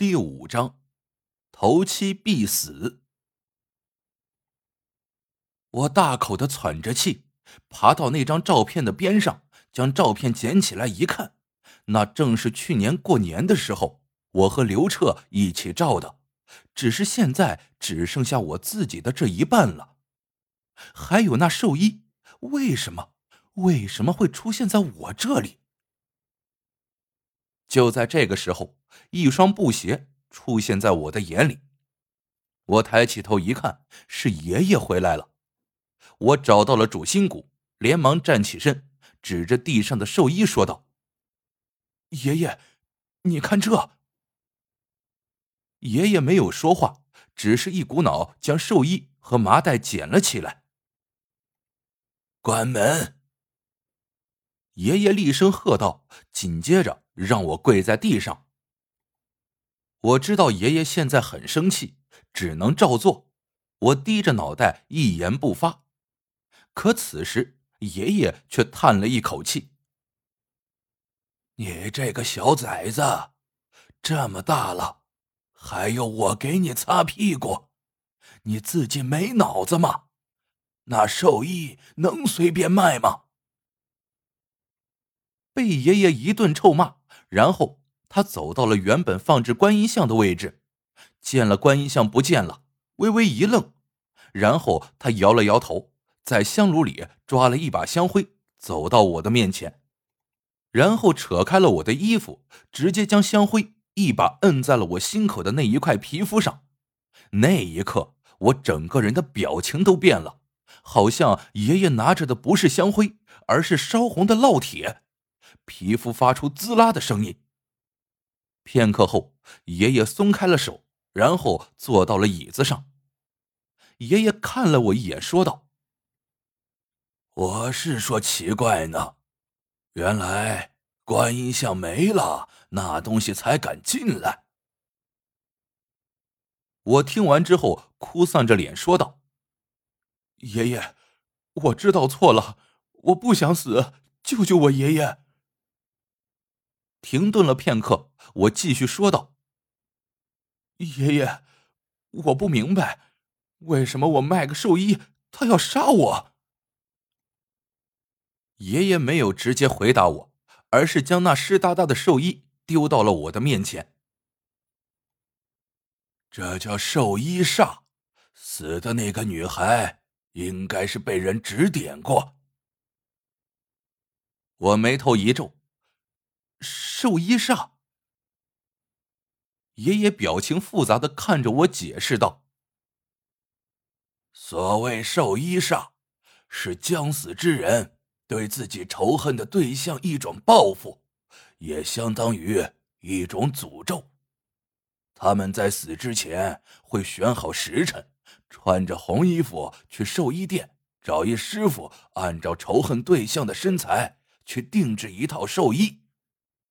第五章，头七必死。我大口的喘着气，爬到那张照片的边上，将照片捡起来一看，那正是去年过年的时候我和刘彻一起照的，只是现在只剩下我自己的这一半了。还有那寿衣，为什么？为什么会出现在我这里？就在这个时候，一双布鞋出现在我的眼里。我抬起头一看，是爷爷回来了。我找到了主心骨，连忙站起身，指着地上的寿衣说道：“爷爷，你看这。”爷爷没有说话，只是一股脑将寿衣和麻袋捡了起来。关门！爷爷厉声喝道，紧接着。让我跪在地上。我知道爷爷现在很生气，只能照做。我低着脑袋，一言不发。可此时，爷爷却叹了一口气：“你这个小崽子，这么大了，还要我给你擦屁股？你自己没脑子吗？那寿衣能随便卖吗？”被爷爷一顿臭骂。然后他走到了原本放置观音像的位置，见了观音像不见了，微微一愣，然后他摇了摇头，在香炉里抓了一把香灰，走到我的面前，然后扯开了我的衣服，直接将香灰一把摁在了我心口的那一块皮肤上。那一刻，我整个人的表情都变了，好像爷爷拿着的不是香灰，而是烧红的烙铁。皮肤发出滋啦的声音。片刻后，爷爷松开了手，然后坐到了椅子上。爷爷看了我一眼，说道：“我是说奇怪呢，原来观音像没了，那东西才敢进来。”我听完之后，哭丧着脸说道：“爷爷，我知道错了，我不想死，救救我爷爷。”停顿了片刻，我继续说道：“爷爷，我不明白，为什么我卖个寿衣，他要杀我？”爷爷没有直接回答我，而是将那湿哒哒的寿衣丢到了我的面前。这叫寿衣煞，死的那个女孩应该是被人指点过。我眉头一皱。寿衣煞，爷爷表情复杂的看着我，解释道：“所谓寿衣煞，是将死之人对自己仇恨的对象一种报复，也相当于一种诅咒。他们在死之前会选好时辰，穿着红衣服去寿衣店找一师傅，按照仇恨对象的身材去定制一套寿衣。”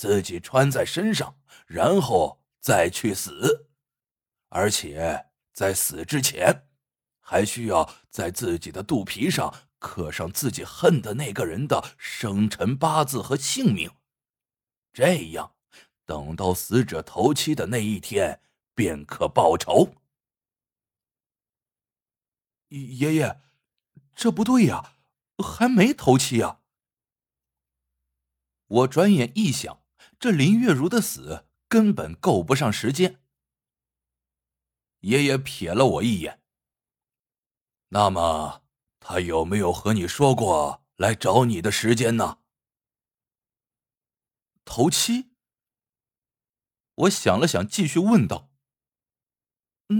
自己穿在身上，然后再去死，而且在死之前，还需要在自己的肚皮上刻上自己恨的那个人的生辰八字和姓名，这样，等到死者头七的那一天，便可报仇。爷爷，这不对呀，还没头七呀！我转眼一想。这林月如的死根本够不上时间。爷爷瞥了我一眼。那么，他有没有和你说过来找你的时间呢？头七。我想了想，继续问道：“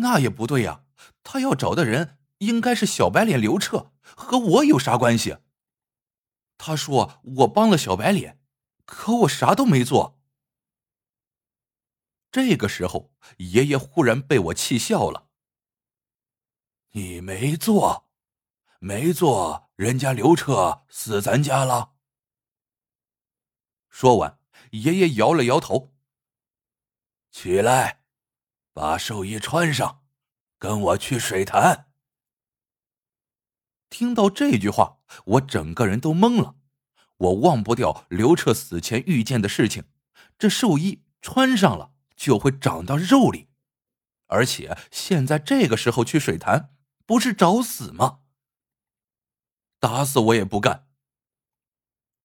那也不对呀，他要找的人应该是小白脸刘彻，和我有啥关系？他说我帮了小白脸。”可我啥都没做。这个时候，爷爷忽然被我气笑了。你没做，没做，人家刘彻死咱家了。说完，爷爷摇了摇头。起来，把寿衣穿上，跟我去水潭。听到这句话，我整个人都懵了。我忘不掉刘彻死前遇见的事情，这寿衣穿上了就会长到肉里。而且现在这个时候去水潭，不是找死吗？打死我也不干。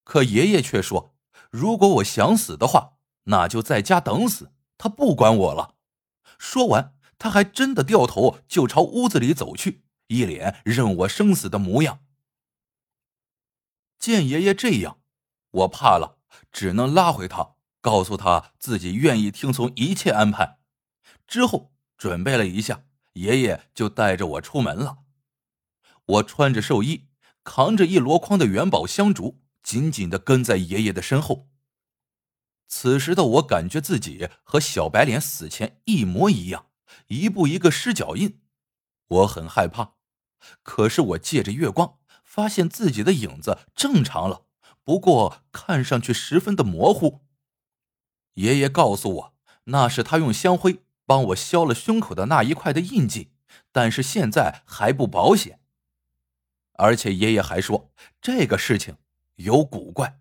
可爷爷却说，如果我想死的话，那就在家等死，他不管我了。说完，他还真的掉头就朝屋子里走去，一脸任我生死的模样。见爷爷这样，我怕了，只能拉回他，告诉他自己愿意听从一切安排。之后准备了一下，爷爷就带着我出门了。我穿着寿衣，扛着一箩筐的元宝香烛，紧紧的跟在爷爷的身后。此时的我感觉自己和小白脸死前一模一样，一步一个失脚印，我很害怕。可是我借着月光。发现自己的影子正常了，不过看上去十分的模糊。爷爷告诉我，那是他用香灰帮我消了胸口的那一块的印记，但是现在还不保险。而且爷爷还说，这个事情有古怪。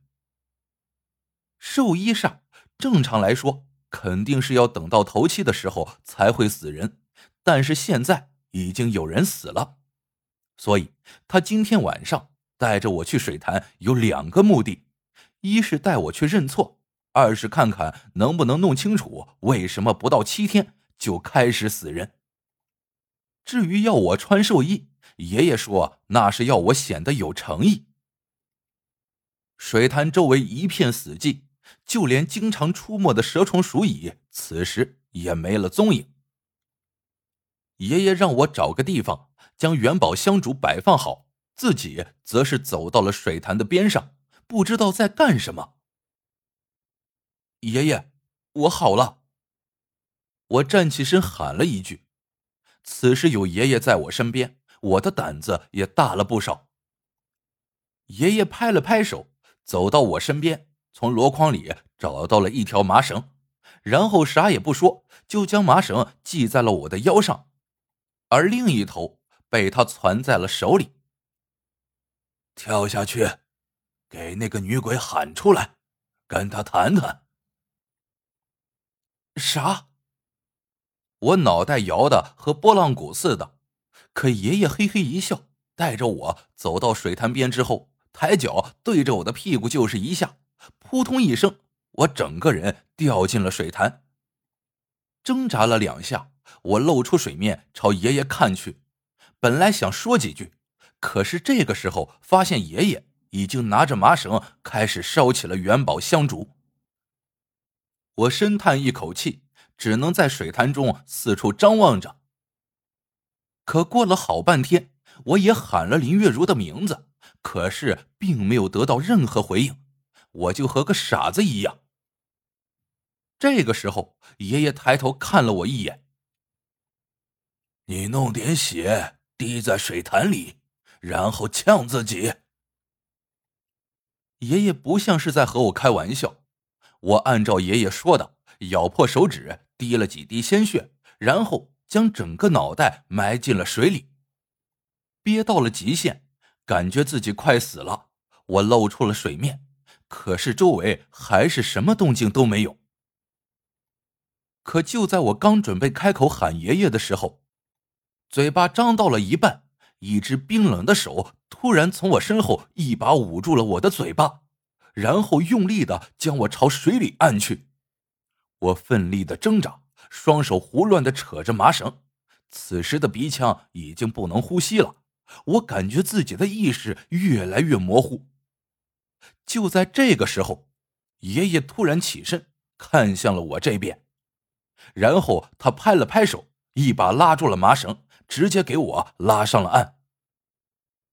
寿衣煞，正常来说肯定是要等到头七的时候才会死人，但是现在已经有人死了。所以，他今天晚上带着我去水潭有两个目的：一是带我去认错，二是看看能不能弄清楚为什么不到七天就开始死人。至于要我穿寿衣，爷爷说那是要我显得有诚意。水潭周围一片死寂，就连经常出没的蛇虫鼠蚁，此时也没了踪影。爷爷让我找个地方。将元宝香烛摆放好，自己则是走到了水潭的边上，不知道在干什么。爷爷，我好了。我站起身喊了一句。此时有爷爷在我身边，我的胆子也大了不少。爷爷拍了拍手，走到我身边，从箩筐里找到了一条麻绳，然后啥也不说，就将麻绳系在了我的腰上，而另一头。被他攥在了手里。跳下去，给那个女鬼喊出来，跟他谈谈。啥？我脑袋摇的和拨浪鼓似的。可爷爷嘿嘿一笑，带着我走到水潭边之后，抬脚对着我的屁股就是一下，扑通一声，我整个人掉进了水潭。挣扎了两下，我露出水面，朝爷爷看去。本来想说几句，可是这个时候发现爷爷已经拿着麻绳开始烧起了元宝香烛。我深叹一口气，只能在水潭中四处张望着。可过了好半天，我也喊了林月如的名字，可是并没有得到任何回应，我就和个傻子一样。这个时候，爷爷抬头看了我一眼：“你弄点血。”滴在水潭里，然后呛自己。爷爷不像是在和我开玩笑。我按照爷爷说的，咬破手指，滴了几滴鲜血，然后将整个脑袋埋进了水里。憋到了极限，感觉自己快死了。我露出了水面，可是周围还是什么动静都没有。可就在我刚准备开口喊爷爷的时候，嘴巴张到了一半，一只冰冷的手突然从我身后一把捂住了我的嘴巴，然后用力的将我朝水里按去。我奋力的挣扎，双手胡乱的扯着麻绳，此时的鼻腔已经不能呼吸了。我感觉自己的意识越来越模糊。就在这个时候，爷爷突然起身，看向了我这边，然后他拍了拍手，一把拉住了麻绳。直接给我拉上了岸。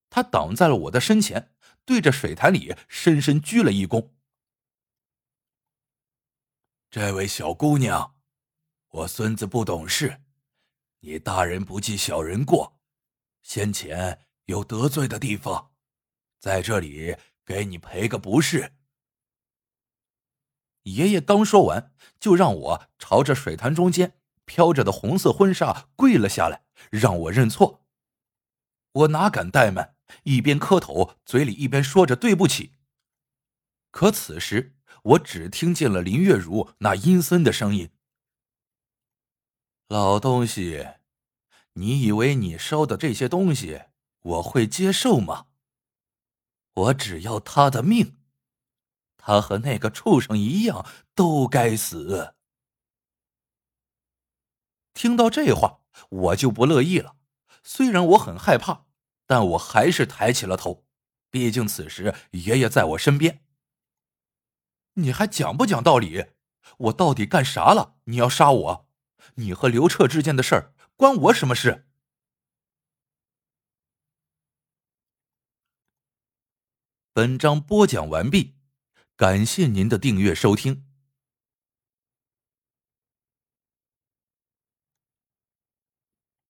他挡在了我的身前，对着水潭里深深鞠了一躬。这位小姑娘，我孙子不懂事，你大人不计小人过，先前有得罪的地方，在这里给你赔个不是。爷爷刚说完，就让我朝着水潭中间飘着的红色婚纱跪了下来。让我认错，我哪敢怠慢，一边磕头，嘴里一边说着对不起。可此时，我只听见了林月如那阴森的声音：“老东西，你以为你烧的这些东西我会接受吗？我只要他的命，他和那个畜生一样，都该死。听到这话，我就不乐意了。虽然我很害怕，但我还是抬起了头。毕竟此时爷爷在我身边。你还讲不讲道理？我到底干啥了？你要杀我？你和刘彻之间的事儿关我什么事？本章播讲完毕，感谢您的订阅收听。